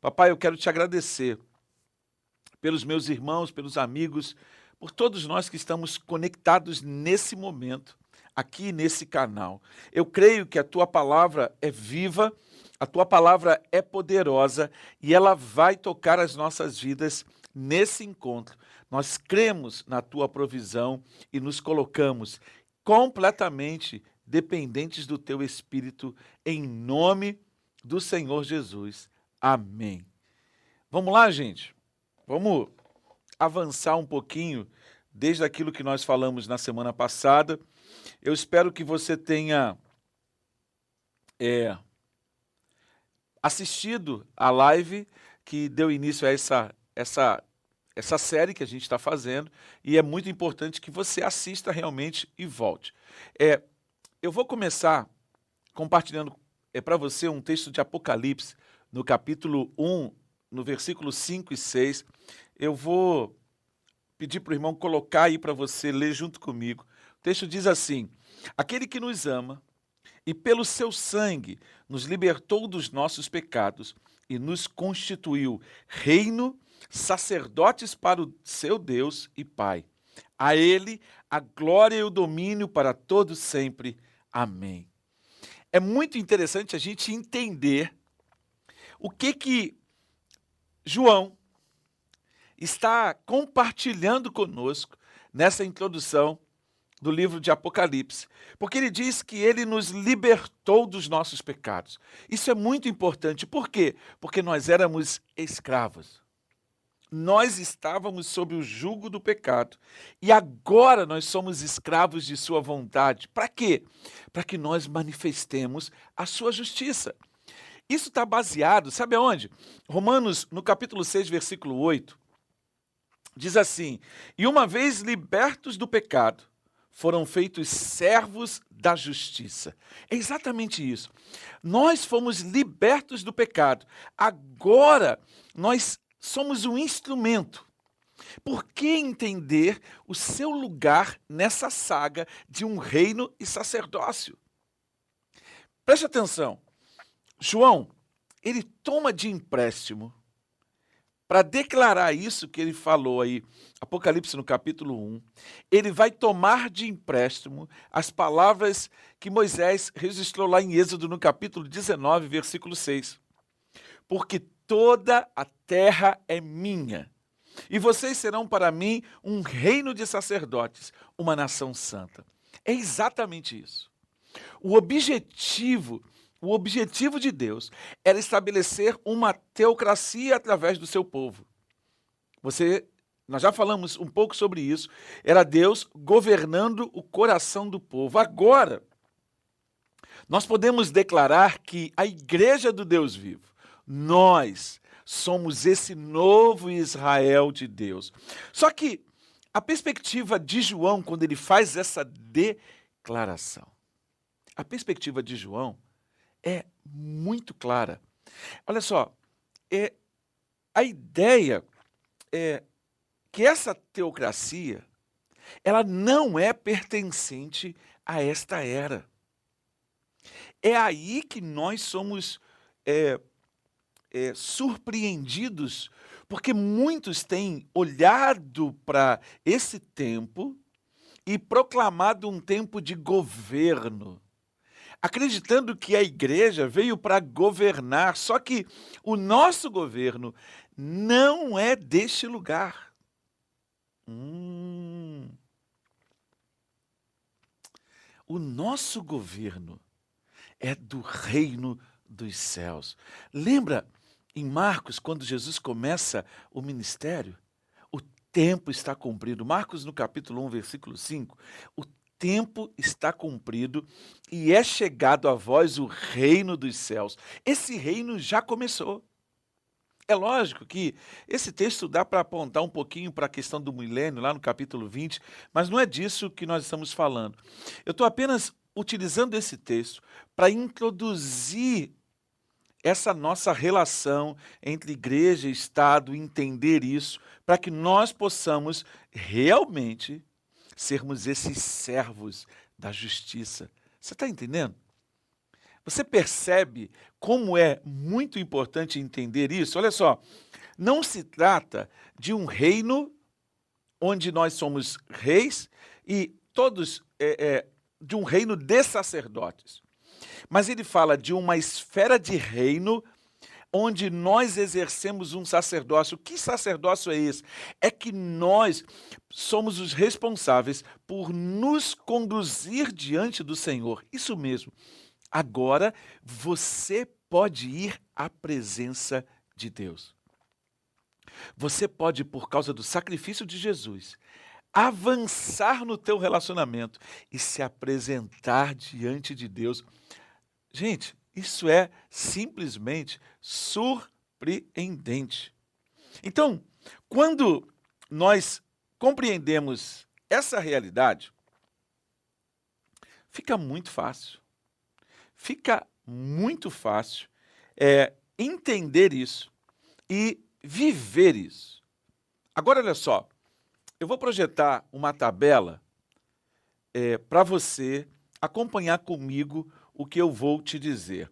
Papai, eu quero te agradecer pelos meus irmãos, pelos amigos, por todos nós que estamos conectados nesse momento, aqui nesse canal. Eu creio que a tua palavra é viva, a tua palavra é poderosa e ela vai tocar as nossas vidas nesse encontro. Nós cremos na tua provisão e nos colocamos completamente dependentes do teu Espírito, em nome do Senhor Jesus. Amém. Vamos lá, gente? Vamos avançar um pouquinho desde aquilo que nós falamos na semana passada. Eu espero que você tenha é, assistido a live que deu início a essa, essa, essa série que a gente está fazendo e é muito importante que você assista realmente e volte. É, eu vou começar compartilhando é, para você um texto de Apocalipse, no capítulo 1, no versículo 5 e 6. Eu vou pedir para o irmão colocar aí para você ler junto comigo. O texto diz assim: Aquele que nos ama e pelo seu sangue nos libertou dos nossos pecados e nos constituiu reino, sacerdotes para o seu Deus e Pai. A ele a glória e o domínio para todos sempre. Amém. É muito interessante a gente entender o que que João está compartilhando conosco nessa introdução do livro de Apocalipse, porque ele diz que ele nos libertou dos nossos pecados. Isso é muito importante. Por quê? Porque nós éramos escravos nós estávamos sob o jugo do pecado e agora nós somos escravos de Sua vontade. Para quê? Para que nós manifestemos a Sua justiça. Isso está baseado, sabe aonde? Romanos, no capítulo 6, versículo 8, diz assim: E uma vez libertos do pecado, foram feitos servos da justiça. É exatamente isso. Nós fomos libertos do pecado. Agora nós somos um instrumento. Por que entender o seu lugar nessa saga de um reino e sacerdócio? Preste atenção. João, ele toma de empréstimo para declarar isso que ele falou aí, Apocalipse no capítulo 1, ele vai tomar de empréstimo as palavras que Moisés registrou lá em Êxodo no capítulo 19, versículo 6. Porque toda a terra é minha. E vocês serão para mim um reino de sacerdotes, uma nação santa. É exatamente isso. O objetivo, o objetivo de Deus era estabelecer uma teocracia através do seu povo. Você, nós já falamos um pouco sobre isso. Era Deus governando o coração do povo. Agora, nós podemos declarar que a igreja do Deus vivo nós somos esse novo Israel de Deus. Só que a perspectiva de João, quando ele faz essa declaração, a perspectiva de João é muito clara. Olha só, é, a ideia é que essa teocracia ela não é pertencente a esta era. É aí que nós somos é, é, surpreendidos, porque muitos têm olhado para esse tempo e proclamado um tempo de governo, acreditando que a igreja veio para governar, só que o nosso governo não é deste lugar. Hum. O nosso governo é do reino dos céus. Lembra em Marcos, quando Jesus começa o ministério, o tempo está cumprido. Marcos, no capítulo 1, versículo 5, o tempo está cumprido e é chegado a vós o reino dos céus. Esse reino já começou. É lógico que esse texto dá para apontar um pouquinho para a questão do milênio, lá no capítulo 20, mas não é disso que nós estamos falando. Eu estou apenas utilizando esse texto para introduzir essa nossa relação entre igreja e Estado, entender isso, para que nós possamos realmente sermos esses servos da justiça. Você está entendendo? Você percebe como é muito importante entender isso? Olha só, não se trata de um reino onde nós somos reis e todos é, é, de um reino de sacerdotes. Mas ele fala de uma esfera de reino onde nós exercemos um sacerdócio. Que sacerdócio é esse? É que nós somos os responsáveis por nos conduzir diante do Senhor. Isso mesmo. Agora você pode ir à presença de Deus. Você pode, por causa do sacrifício de Jesus, avançar no teu relacionamento e se apresentar diante de Deus. Gente, isso é simplesmente surpreendente. Então, quando nós compreendemos essa realidade, fica muito fácil. Fica muito fácil é, entender isso e viver isso. Agora, olha só, eu vou projetar uma tabela é, para você acompanhar comigo o que eu vou te dizer.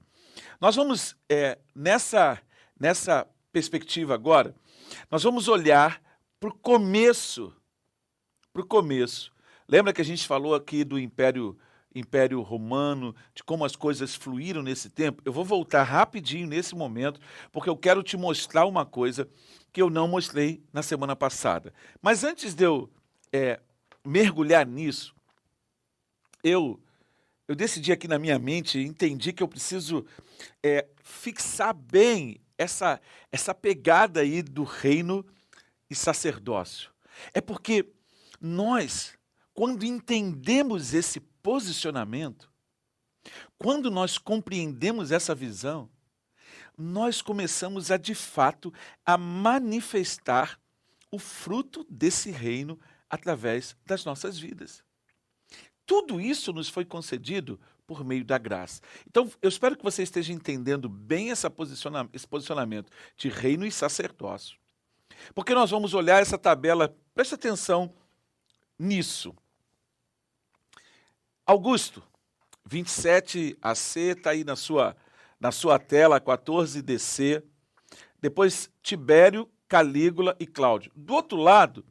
Nós vamos, é, nessa, nessa perspectiva agora, nós vamos olhar para o começo. Para o começo. Lembra que a gente falou aqui do Império, Império Romano, de como as coisas fluíram nesse tempo? Eu vou voltar rapidinho nesse momento, porque eu quero te mostrar uma coisa que eu não mostrei na semana passada. Mas antes de eu é, mergulhar nisso, eu eu decidi aqui na minha mente, entendi que eu preciso é, fixar bem essa, essa pegada aí do reino e sacerdócio. É porque nós, quando entendemos esse posicionamento, quando nós compreendemos essa visão, nós começamos a de fato a manifestar o fruto desse reino através das nossas vidas. Tudo isso nos foi concedido por meio da graça. Então, eu espero que você esteja entendendo bem posiciona esse posicionamento de reino e sacerdócio. Porque nós vamos olhar essa tabela, preste atenção nisso. Augusto, 27AC, está aí na sua, na sua tela, 14DC. Depois Tibério, Calígula e Cláudio. Do outro lado,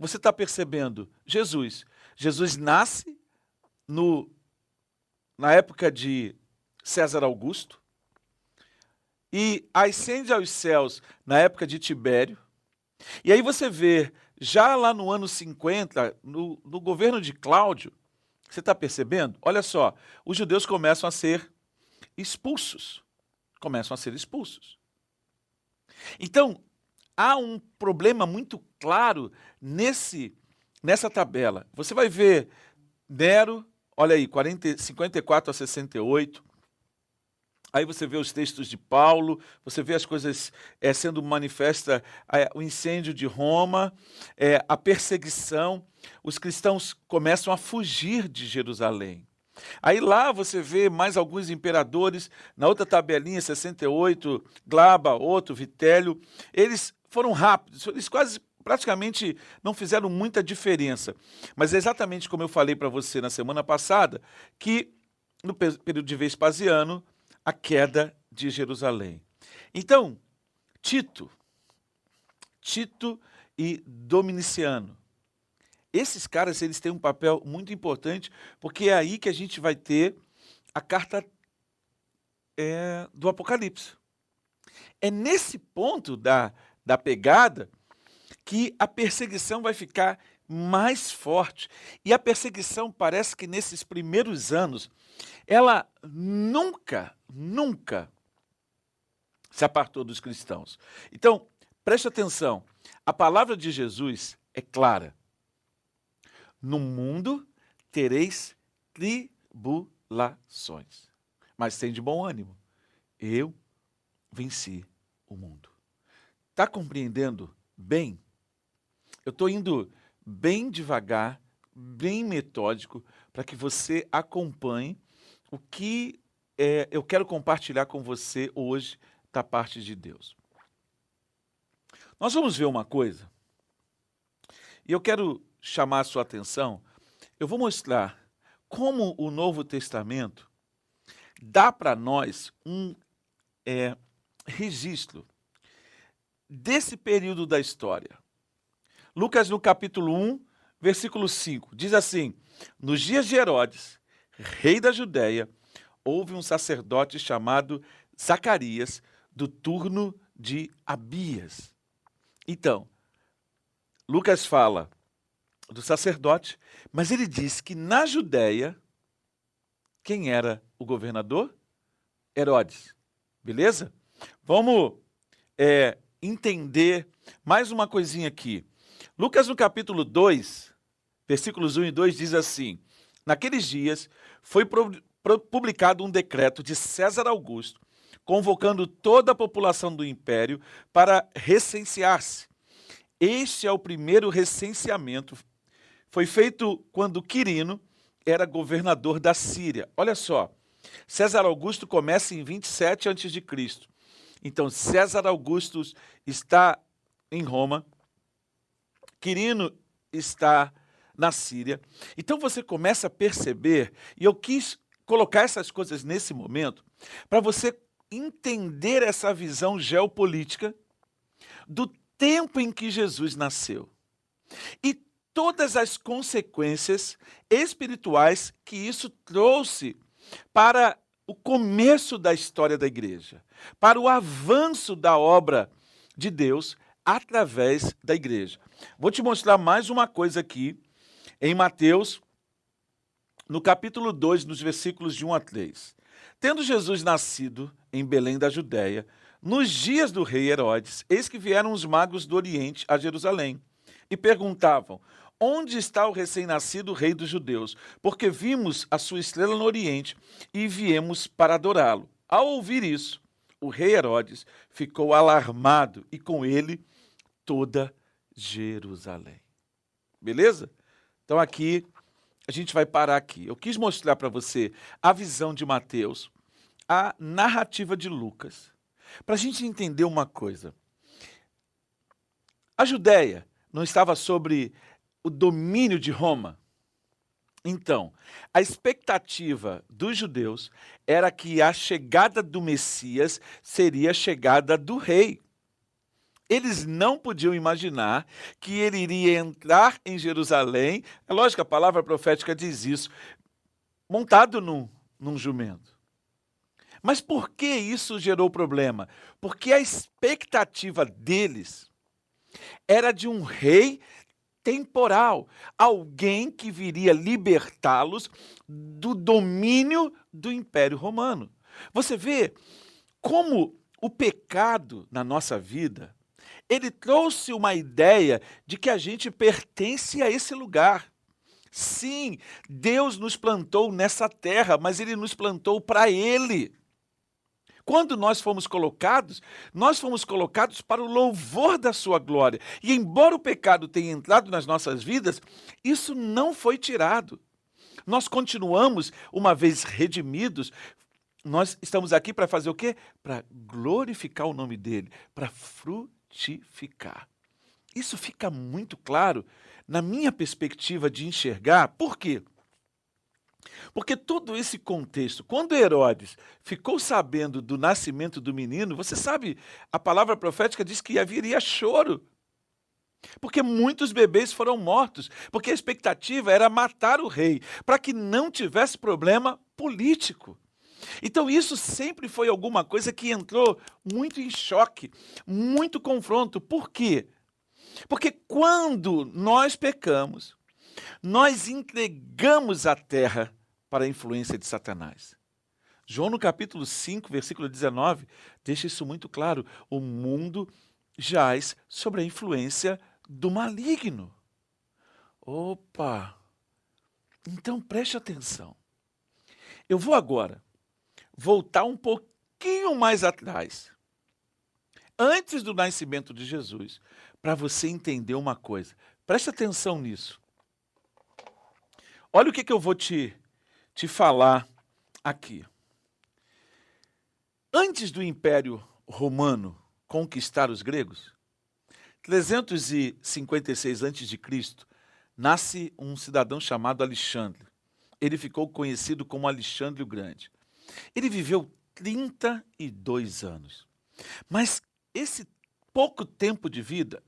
você está percebendo Jesus. Jesus nasce no, na época de César Augusto, e ascende aos céus na época de Tibério. E aí você vê, já lá no ano 50, no, no governo de Cláudio, você está percebendo? Olha só, os judeus começam a ser expulsos. Começam a ser expulsos. Então, há um problema muito claro nesse, nessa tabela. Você vai ver Nero Olha aí, 40, 54 a 68. Aí você vê os textos de Paulo, você vê as coisas é, sendo manifesta, é, o incêndio de Roma, é, a perseguição. Os cristãos começam a fugir de Jerusalém. Aí lá você vê mais alguns imperadores, na outra tabelinha, 68, Glaba, outro, Vitélio. Eles foram rápidos, eles quase praticamente não fizeram muita diferença. Mas é exatamente como eu falei para você na semana passada, que no período de Vespasiano, a queda de Jerusalém. Então, Tito, Tito e Dominiciano, esses caras eles têm um papel muito importante, porque é aí que a gente vai ter a carta é, do Apocalipse. É nesse ponto da, da pegada que a perseguição vai ficar mais forte. E a perseguição parece que nesses primeiros anos, ela nunca, nunca se apartou dos cristãos. Então, preste atenção, a palavra de Jesus é clara. No mundo tereis tribulações, mas tem de bom ânimo. Eu venci o mundo. Está compreendendo bem eu estou indo bem devagar, bem metódico, para que você acompanhe o que é, eu quero compartilhar com você hoje da parte de Deus. Nós vamos ver uma coisa, e eu quero chamar a sua atenção. Eu vou mostrar como o Novo Testamento dá para nós um é, registro desse período da história. Lucas, no capítulo 1, versículo 5, diz assim: Nos dias de Herodes, rei da Judéia, houve um sacerdote chamado Zacarias, do turno de Abias. Então, Lucas fala do sacerdote, mas ele diz que na Judéia, quem era o governador? Herodes. Beleza? Vamos é, entender mais uma coisinha aqui. Lucas, no capítulo 2, versículos 1 e 2, diz assim: Naqueles dias foi publicado um decreto de César Augusto, convocando toda a população do império para recensear-se. Este é o primeiro recenseamento. Foi feito quando Quirino era governador da Síria. Olha só, César Augusto começa em 27 a.C. Então, César Augusto está em Roma, Quirino está na Síria. Então você começa a perceber, e eu quis colocar essas coisas nesse momento, para você entender essa visão geopolítica do tempo em que Jesus nasceu. E todas as consequências espirituais que isso trouxe para o começo da história da igreja, para o avanço da obra de Deus através da igreja. Vou te mostrar mais uma coisa aqui em Mateus, no capítulo 2, nos versículos de 1 a 3. Tendo Jesus nascido em Belém da Judéia, nos dias do rei Herodes, eis que vieram os magos do Oriente a Jerusalém e perguntavam: Onde está o recém-nascido rei dos judeus? Porque vimos a sua estrela no Oriente e viemos para adorá-lo. Ao ouvir isso, o rei Herodes ficou alarmado e com ele toda Jerusalém. Beleza? Então aqui a gente vai parar aqui. Eu quis mostrar para você a visão de Mateus, a narrativa de Lucas, para a gente entender uma coisa. A Judéia não estava sobre o domínio de Roma. Então, a expectativa dos judeus era que a chegada do Messias seria a chegada do rei. Eles não podiam imaginar que ele iria entrar em Jerusalém. É lógico, a palavra profética diz isso, montado num, num jumento. Mas por que isso gerou problema? Porque a expectativa deles era de um rei temporal, alguém que viria libertá-los do domínio do Império Romano. Você vê como o pecado na nossa vida, ele trouxe uma ideia de que a gente pertence a esse lugar. Sim, Deus nos plantou nessa terra, mas ele nos plantou para ele. Quando nós fomos colocados, nós fomos colocados para o louvor da sua glória. E embora o pecado tenha entrado nas nossas vidas, isso não foi tirado. Nós continuamos, uma vez redimidos, nós estamos aqui para fazer o quê? Para glorificar o nome dele, para frutificar. Isso fica muito claro na minha perspectiva de enxergar. Por quê? Porque todo esse contexto, quando Herodes ficou sabendo do nascimento do menino, você sabe, a palavra profética diz que haveria choro. Porque muitos bebês foram mortos, porque a expectativa era matar o rei, para que não tivesse problema político. Então, isso sempre foi alguma coisa que entrou muito em choque, muito confronto. Por quê? Porque quando nós pecamos, nós entregamos a terra para a influência de Satanás. João, no capítulo 5, versículo 19, deixa isso muito claro. O mundo jaz sobre a influência do maligno. Opa! Então preste atenção. Eu vou agora voltar um pouquinho mais atrás, antes do nascimento de Jesus, para você entender uma coisa. Preste atenção nisso. Olha o que, que eu vou te te falar aqui. Antes do Império Romano conquistar os gregos, 356 a.C., nasce um cidadão chamado Alexandre. Ele ficou conhecido como Alexandre o Grande. Ele viveu 32 anos. Mas esse pouco tempo de vida,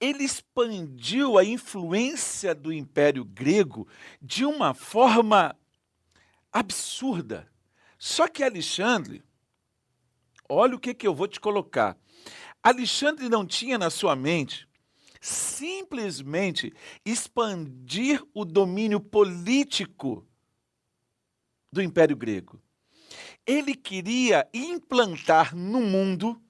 ele expandiu a influência do Império Grego de uma forma absurda. Só que Alexandre, olha o que, que eu vou te colocar. Alexandre não tinha na sua mente simplesmente expandir o domínio político do Império Grego. Ele queria implantar no mundo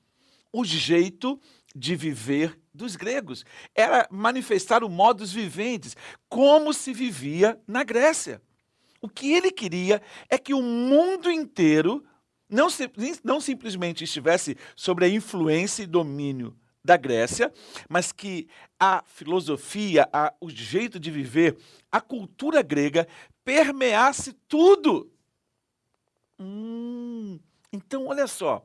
o jeito de viver dos gregos. Era manifestar o modus viventes, como se vivia na Grécia. O que ele queria é que o mundo inteiro não, não simplesmente estivesse sobre a influência e domínio da Grécia, mas que a filosofia, a, o jeito de viver, a cultura grega permeasse tudo. Hum, então, olha só.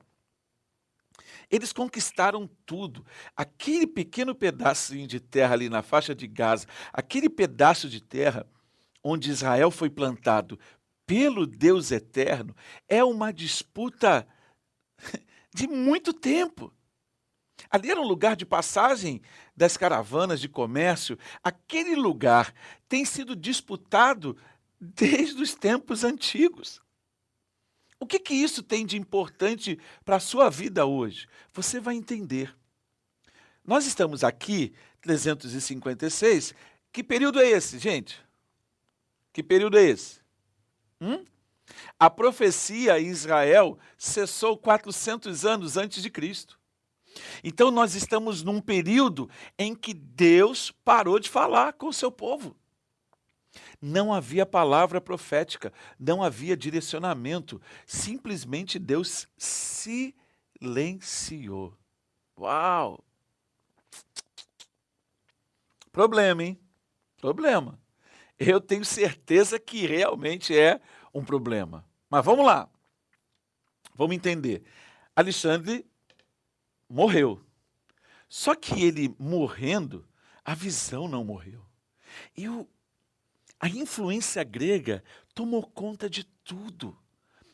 Eles conquistaram tudo. Aquele pequeno pedacinho de terra ali na faixa de Gaza, aquele pedaço de terra onde Israel foi plantado pelo Deus eterno, é uma disputa de muito tempo. Ali era um lugar de passagem das caravanas de comércio. Aquele lugar tem sido disputado desde os tempos antigos. O que, que isso tem de importante para a sua vida hoje? Você vai entender. Nós estamos aqui, 356. Que período é esse, gente? Que período é esse? Hum? A profecia em Israel cessou 400 anos antes de Cristo. Então nós estamos num período em que Deus parou de falar com o seu povo. Não havia palavra profética, não havia direcionamento, simplesmente Deus silenciou. Uau! Problema, hein? Problema. Eu tenho certeza que realmente é um problema. Mas vamos lá. Vamos entender. Alexandre morreu. Só que ele morrendo, a visão não morreu. E o, a influência grega tomou conta de tudo.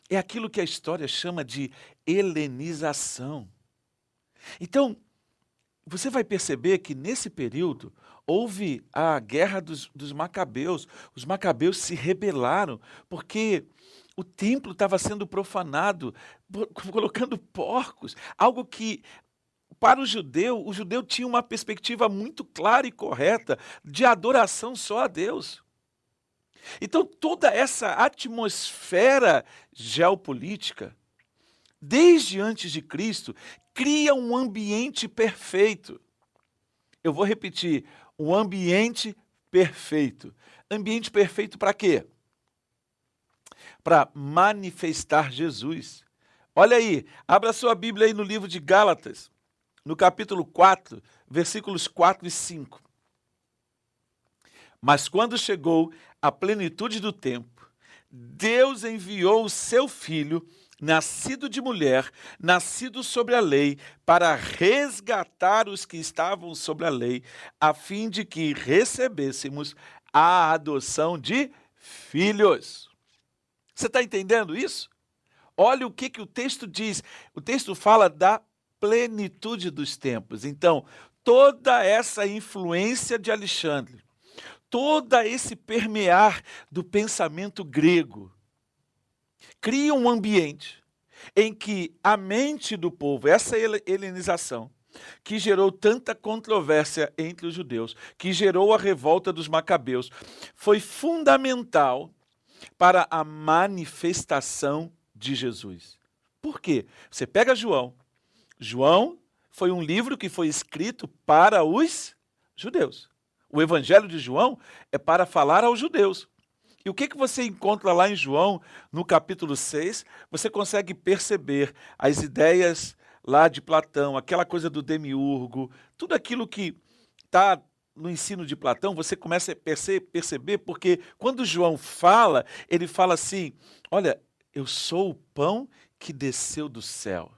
É aquilo que a história chama de helenização. Então, você vai perceber que nesse período houve a guerra dos, dos macabeus. Os macabeus se rebelaram porque o templo estava sendo profanado, colocando porcos, algo que para o judeu, o judeu tinha uma perspectiva muito clara e correta de adoração só a Deus. Então, toda essa atmosfera geopolítica, desde antes de Cristo, cria um ambiente perfeito. Eu vou repetir: um ambiente perfeito. Ambiente perfeito para quê? Para manifestar Jesus. Olha aí, abra sua Bíblia aí no livro de Gálatas, no capítulo 4, versículos 4 e 5. Mas quando chegou a plenitude do tempo, Deus enviou o seu filho, nascido de mulher, nascido sobre a lei, para resgatar os que estavam sobre a lei, a fim de que recebêssemos a adoção de filhos. Você está entendendo isso? Olha o que, que o texto diz. O texto fala da plenitude dos tempos. Então, toda essa influência de Alexandre, todo esse permear do pensamento grego, cria um ambiente em que a mente do povo, essa helenização, que gerou tanta controvérsia entre os judeus, que gerou a revolta dos macabeus, foi fundamental para a manifestação de Jesus. Por quê? Você pega João. João foi um livro que foi escrito para os judeus. O Evangelho de João é para falar aos judeus. E o que, que você encontra lá em João, no capítulo 6? Você consegue perceber as ideias lá de Platão, aquela coisa do demiurgo, tudo aquilo que está no ensino de Platão, você começa a perceber, porque quando João fala, ele fala assim: Olha, eu sou o pão que desceu do céu.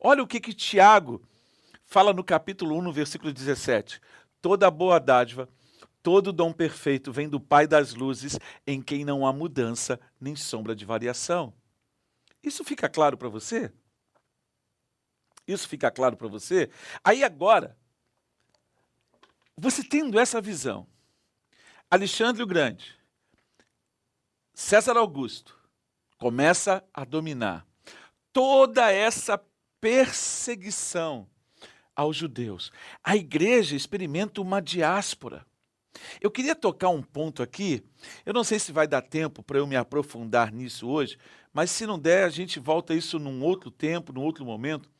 Olha o que, que Tiago fala no capítulo 1, no versículo 17. Toda boa dádiva, Todo dom perfeito vem do Pai das luzes, em quem não há mudança nem sombra de variação. Isso fica claro para você? Isso fica claro para você? Aí agora, você tendo essa visão, Alexandre o Grande, César Augusto, começa a dominar toda essa perseguição aos judeus. A igreja experimenta uma diáspora. Eu queria tocar um ponto aqui, eu não sei se vai dar tempo para eu me aprofundar nisso hoje, mas se não der, a gente volta isso num outro tempo, num outro momento.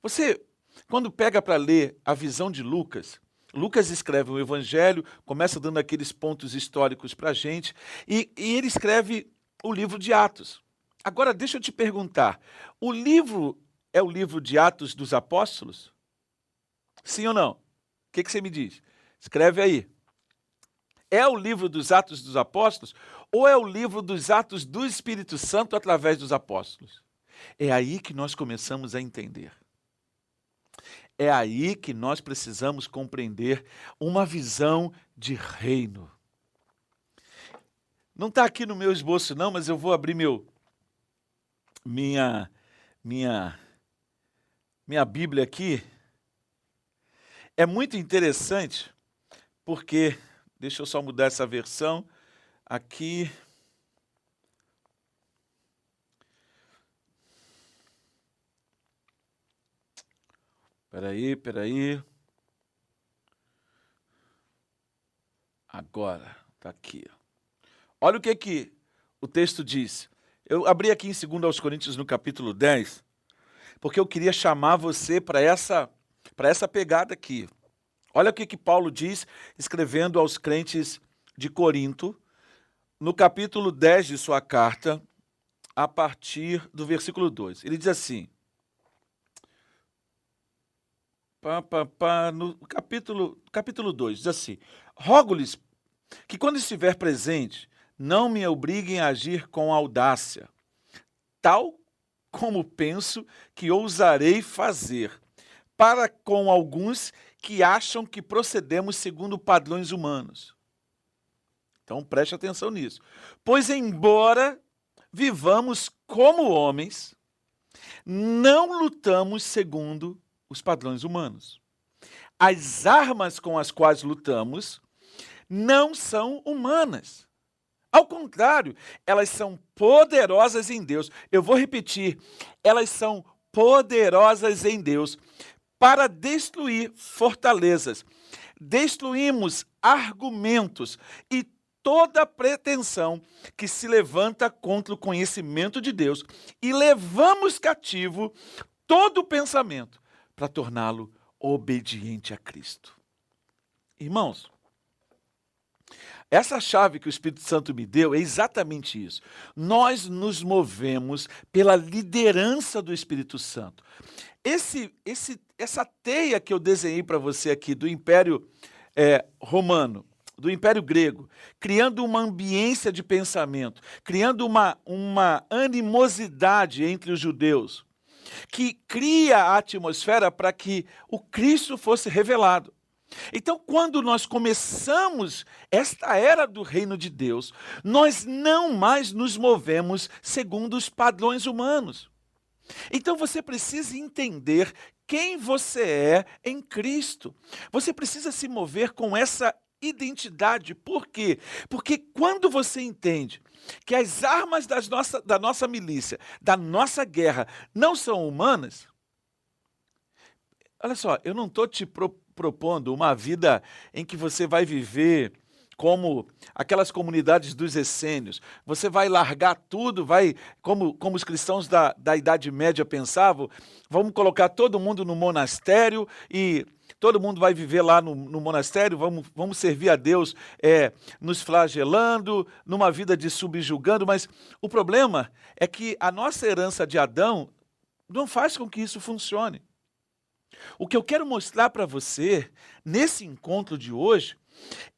Você, quando pega para ler a visão de Lucas, Lucas escreve o Evangelho, começa dando aqueles pontos históricos para a gente, e, e ele escreve o livro de Atos. Agora, deixa eu te perguntar: o livro é o livro de Atos dos Apóstolos? Sim ou não? O que, que você me diz? Escreve aí. É o livro dos Atos dos Apóstolos ou é o livro dos Atos do Espírito Santo através dos apóstolos? É aí que nós começamos a entender. É aí que nós precisamos compreender uma visão de reino. Não está aqui no meu esboço, não, mas eu vou abrir meu, minha, minha, minha Bíblia aqui. É muito interessante, porque, deixa eu só mudar essa versão aqui. Peraí, peraí. Agora, está aqui. Olha o que, que o texto diz. Eu abri aqui em 2 Coríntios, no capítulo 10, porque eu queria chamar você para essa, essa pegada aqui. Olha o que, que Paulo diz, escrevendo aos crentes de Corinto, no capítulo 10 de sua carta, a partir do versículo 2. Ele diz assim: pá, pá, pá, no capítulo, capítulo 2, diz assim: Rogo-lhes que, quando estiver presente, não me obriguem a agir com audácia, tal como penso que ousarei fazer, para com alguns que acham que procedemos segundo padrões humanos. Então preste atenção nisso. Pois, embora vivamos como homens, não lutamos segundo os padrões humanos. As armas com as quais lutamos não são humanas. Ao contrário, elas são poderosas em Deus. Eu vou repetir, elas são poderosas em Deus para destruir fortalezas. Destruímos argumentos e toda pretensão que se levanta contra o conhecimento de Deus e levamos cativo todo pensamento para torná-lo obediente a Cristo. Irmãos, essa chave que o Espírito Santo me deu é exatamente isso. Nós nos movemos pela liderança do Espírito Santo. Esse, esse, essa teia que eu desenhei para você aqui do Império é, Romano, do Império Grego, criando uma ambiência de pensamento, criando uma, uma animosidade entre os judeus, que cria a atmosfera para que o Cristo fosse revelado. Então, quando nós começamos esta era do reino de Deus, nós não mais nos movemos segundo os padrões humanos. Então você precisa entender quem você é em Cristo. Você precisa se mover com essa identidade. Por quê? Porque quando você entende que as armas das nossa, da nossa milícia, da nossa guerra, não são humanas, olha só, eu não estou te pro, propondo uma vida em que você vai viver como aquelas comunidades dos essênios. Você vai largar tudo, vai, como, como os cristãos da, da Idade Média pensavam, vamos colocar todo mundo no monastério e todo mundo vai viver lá no, no monastério, vamos, vamos servir a Deus é, nos flagelando, numa vida de subjugando, mas o problema é que a nossa herança de Adão não faz com que isso funcione. O que eu quero mostrar para você nesse encontro de hoje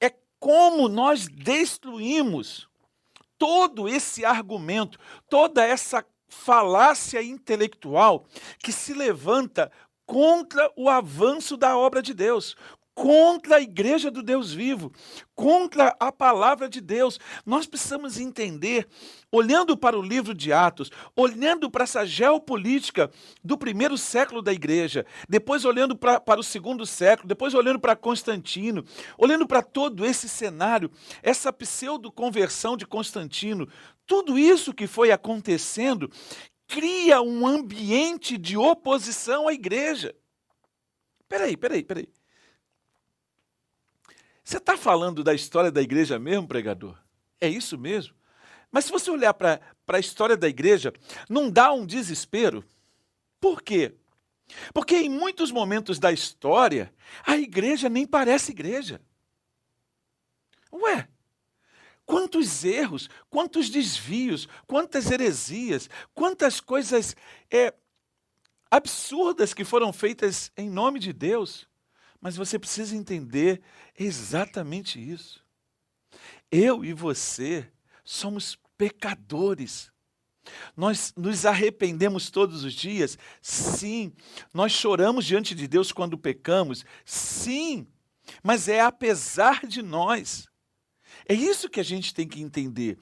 é como nós destruímos todo esse argumento, toda essa falácia intelectual que se levanta contra o avanço da obra de Deus, contra a igreja do Deus vivo, contra a palavra de Deus. Nós precisamos entender, olhando para o livro de Atos, olhando para essa geopolítica do primeiro século da igreja, depois olhando para, o segundo século, depois olhando para Constantino, olhando para todo esse cenário, essa pseudo-conversão de Constantino, tudo isso que foi acontecendo cria um ambiente de oposição à igreja. Peraí, peraí, peraí. Você está falando da história da igreja mesmo, pregador? É isso mesmo? Mas se você olhar para a história da igreja, não dá um desespero? Por quê? Porque em muitos momentos da história, a igreja nem parece igreja. Ué, quantos erros, quantos desvios, quantas heresias, quantas coisas é, absurdas que foram feitas em nome de Deus. Mas você precisa entender exatamente isso. Eu e você somos pecadores. Nós nos arrependemos todos os dias? Sim. Nós choramos diante de Deus quando pecamos? Sim. Mas é apesar de nós. É isso que a gente tem que entender.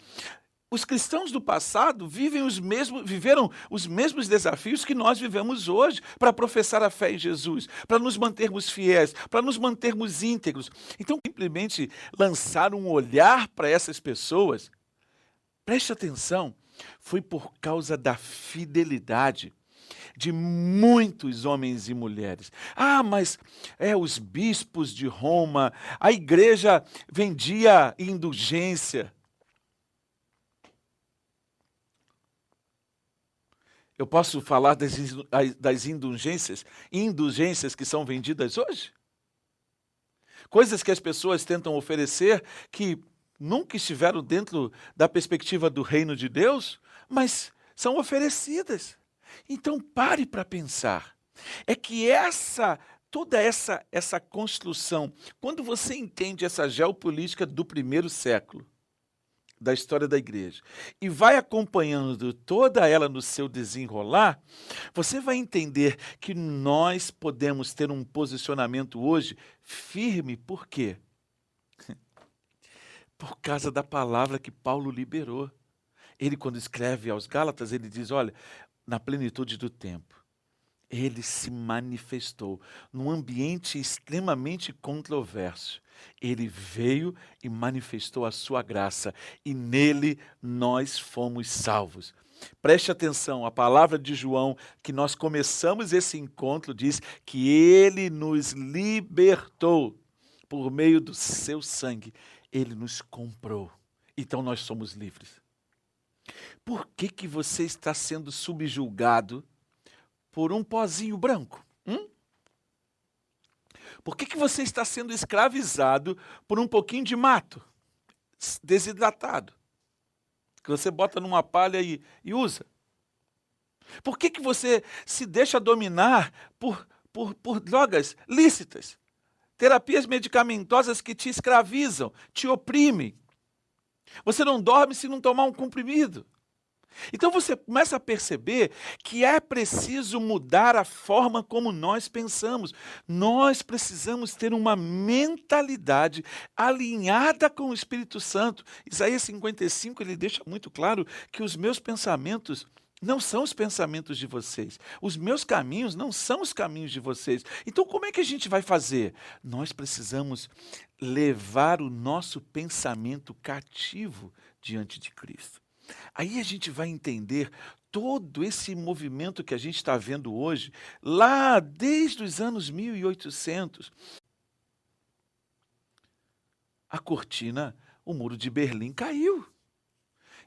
Os cristãos do passado vivem os mesmos, viveram os mesmos desafios que nós vivemos hoje para professar a fé em Jesus, para nos mantermos fiéis, para nos mantermos íntegros. Então, simplesmente lançar um olhar para essas pessoas, preste atenção, foi por causa da fidelidade de muitos homens e mulheres. Ah, mas é os bispos de Roma, a igreja vendia indulgência. Eu posso falar das, indulgências, indulgências que são vendidas hoje? Coisas que as pessoas tentam oferecer que nunca estiveram dentro da perspectiva do reino de Deus, mas são oferecidas. Então pare para pensar. É que essa toda essa essa construção, quando você entende essa geopolítica do primeiro século, da história da igreja e vai acompanhando toda ela no seu desenrolar, você vai entender que nós podemos ter um posicionamento hoje firme, por quê? Por causa da palavra que Paulo liberou. Ele, quando escreve aos Gálatas, ele diz: Olha, na plenitude do tempo, ele se manifestou num ambiente extremamente controverso. Ele veio e manifestou a sua graça, e nele nós fomos salvos. Preste atenção, a palavra de João, que nós começamos esse encontro, diz que ele nos libertou por meio do seu sangue. Ele nos comprou. Então nós somos livres. Por que, que você está sendo subjulgado por um pozinho branco? Hum? Por que, que você está sendo escravizado por um pouquinho de mato desidratado? Que você bota numa palha e, e usa? Por que, que você se deixa dominar por, por, por drogas lícitas? Terapias medicamentosas que te escravizam, te oprimem. Você não dorme se não tomar um comprimido. Então você começa a perceber que é preciso mudar a forma como nós pensamos. Nós precisamos ter uma mentalidade alinhada com o Espírito Santo. Isaías 55 ele deixa muito claro que os meus pensamentos não são os pensamentos de vocês. Os meus caminhos não são os caminhos de vocês. Então, como é que a gente vai fazer? Nós precisamos levar o nosso pensamento cativo diante de Cristo. Aí a gente vai entender todo esse movimento que a gente está vendo hoje, lá desde os anos 1800. A cortina, o muro de Berlim caiu.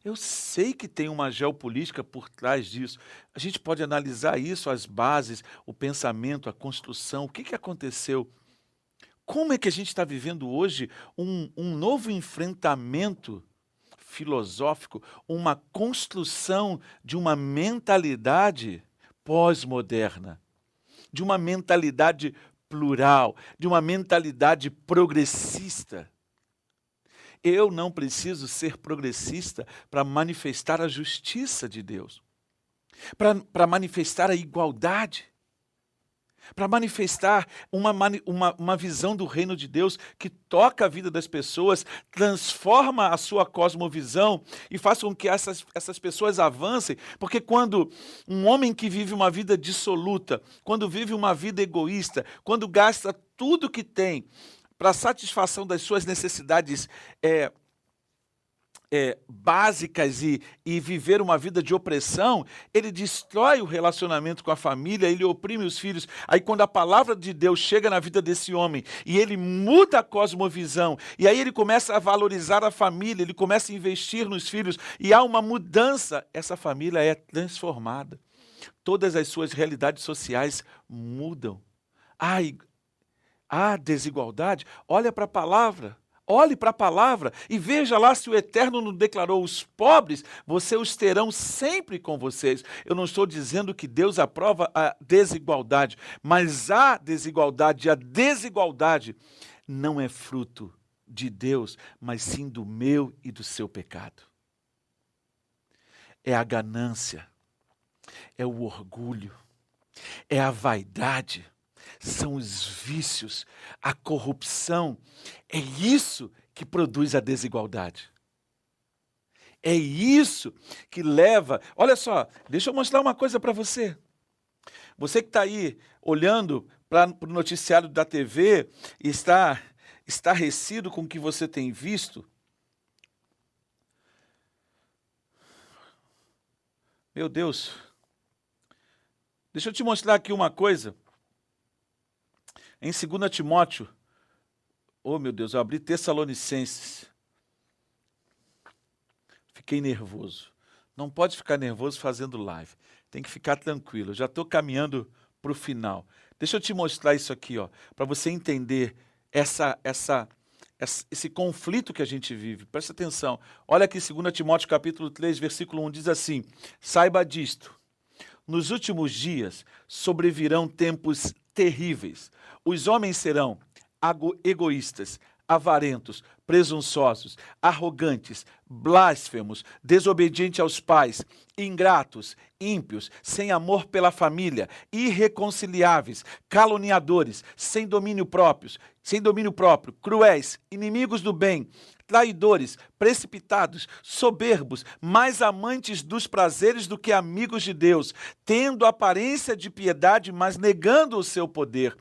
Eu sei que tem uma geopolítica por trás disso. A gente pode analisar isso, as bases, o pensamento, a construção, o que, que aconteceu. Como é que a gente está vivendo hoje um, um novo enfrentamento filosófico, uma construção de uma mentalidade pós-moderna, de uma mentalidade plural, de uma mentalidade progressista. Eu não preciso ser progressista para manifestar a justiça de Deus, para manifestar a igualdade. Para manifestar uma, uma, uma visão do reino de Deus que toca a vida das pessoas, transforma a sua cosmovisão e faz com que essas, essas pessoas avancem. Porque quando um homem que vive uma vida dissoluta, quando vive uma vida egoísta, quando gasta tudo que tem para satisfação das suas necessidades é, é, básicas e, e viver uma vida de opressão, ele destrói o relacionamento com a família, ele oprime os filhos. Aí, quando a palavra de Deus chega na vida desse homem e ele muda a cosmovisão, e aí ele começa a valorizar a família, ele começa a investir nos filhos, e há uma mudança, essa família é transformada. Todas as suas realidades sociais mudam. Ai, há desigualdade, olha para a palavra. Olhe para a palavra e veja lá se o Eterno não declarou: os pobres, você os terão sempre com vocês. Eu não estou dizendo que Deus aprova a desigualdade, mas a desigualdade, a desigualdade não é fruto de Deus, mas sim do meu e do seu pecado. É a ganância, é o orgulho, é a vaidade são os vícios, a corrupção. É isso que produz a desigualdade. É isso que leva. Olha só, deixa eu mostrar uma coisa para você. Você que está aí olhando para o noticiário da TV e está estarrecido com o que você tem visto. Meu Deus, deixa eu te mostrar aqui uma coisa. Em 2 Timóteo, oh meu Deus, eu abri Tessalonicenses. Fiquei nervoso. Não pode ficar nervoso fazendo live. Tem que ficar tranquilo. Eu já estou caminhando para o final. Deixa eu te mostrar isso aqui, ó, para você entender essa, essa, essa, esse conflito que a gente vive. Presta atenção. Olha aqui 2 Timóteo capítulo 3, versículo 1 diz assim: Saiba disto. Nos últimos dias sobrevirão tempos terríveis. Os homens serão egoístas, avarentos, presunçosos, arrogantes, blasfemos, desobedientes aos pais, ingratos, ímpios, sem amor pela família, irreconciliáveis, caluniadores, sem domínio próprios, sem domínio próprio, cruéis, inimigos do bem, traidores, precipitados, soberbos, mais amantes dos prazeres do que amigos de Deus, tendo aparência de piedade, mas negando o seu poder.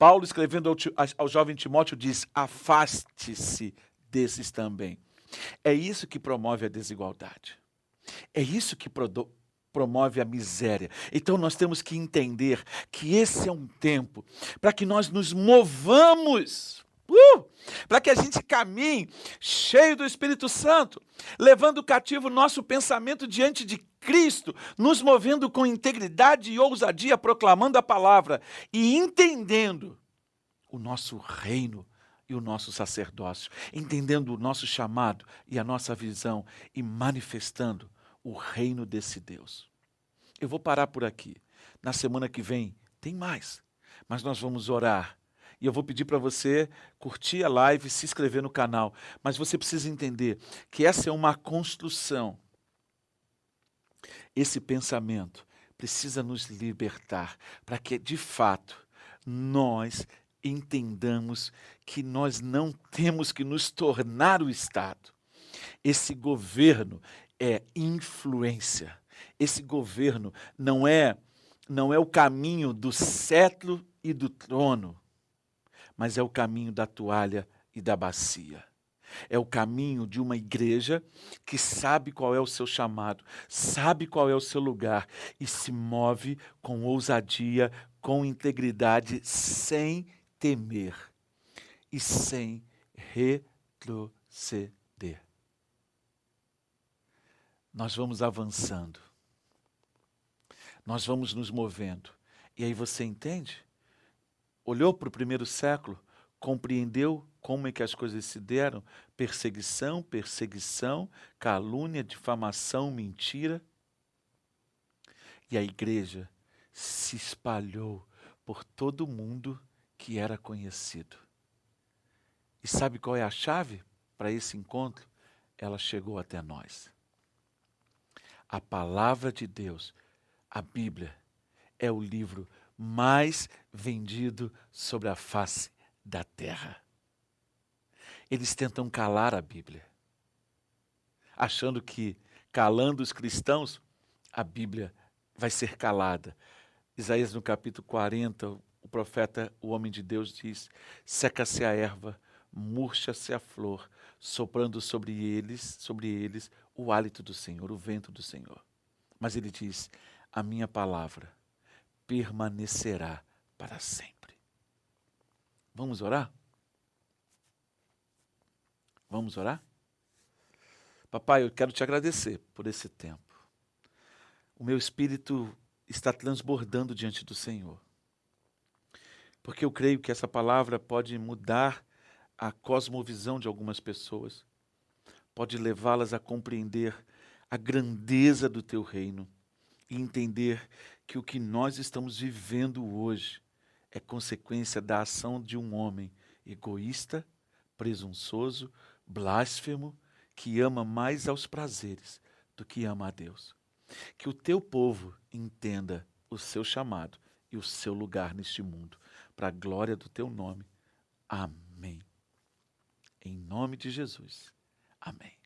Paulo, escrevendo ao, ao jovem Timóteo, diz: afaste-se desses também. É isso que promove a desigualdade. É isso que promove a miséria. Então nós temos que entender que esse é um tempo para que nós nos movamos. Uh, para que a gente caminhe cheio do Espírito Santo, levando cativo o nosso pensamento diante de Cristo, nos movendo com integridade e ousadia, proclamando a palavra e entendendo o nosso reino e o nosso sacerdócio, entendendo o nosso chamado e a nossa visão e manifestando o reino desse Deus. Eu vou parar por aqui. Na semana que vem tem mais, mas nós vamos orar. E eu vou pedir para você curtir a live, se inscrever no canal. Mas você precisa entender que essa é uma construção esse pensamento precisa nos libertar para que, de fato, nós entendamos que nós não temos que nos tornar o Estado. Esse governo é influência. Esse governo não é não é o caminho do cetro e do trono, mas é o caminho da toalha e da bacia. É o caminho de uma igreja que sabe qual é o seu chamado, sabe qual é o seu lugar e se move com ousadia, com integridade, sem temer e sem retroceder. Nós vamos avançando, nós vamos nos movendo. E aí você entende? Olhou para o primeiro século, compreendeu como é que as coisas se deram? Perseguição, perseguição, calúnia, difamação, mentira. E a igreja se espalhou por todo mundo que era conhecido. E sabe qual é a chave para esse encontro? Ela chegou até nós. A palavra de Deus, a Bíblia, é o livro mais vendido sobre a face da terra. Eles tentam calar a Bíblia, achando que calando os cristãos, a Bíblia vai ser calada. Isaías no capítulo 40, o profeta, o homem de Deus diz: Seca-se a erva, murcha-se a flor, soprando sobre eles, sobre eles o hálito do Senhor, o vento do Senhor. Mas ele diz: A minha palavra permanecerá para sempre. Vamos orar? Vamos orar? Papai, eu quero te agradecer por esse tempo. O meu espírito está transbordando diante do Senhor. Porque eu creio que essa palavra pode mudar a cosmovisão de algumas pessoas, pode levá-las a compreender a grandeza do teu reino e entender que o que nós estamos vivendo hoje é consequência da ação de um homem egoísta, presunçoso, blasfemo, que ama mais aos prazeres do que ama a Deus. Que o teu povo entenda o seu chamado e o seu lugar neste mundo, para a glória do teu nome. Amém. Em nome de Jesus. Amém.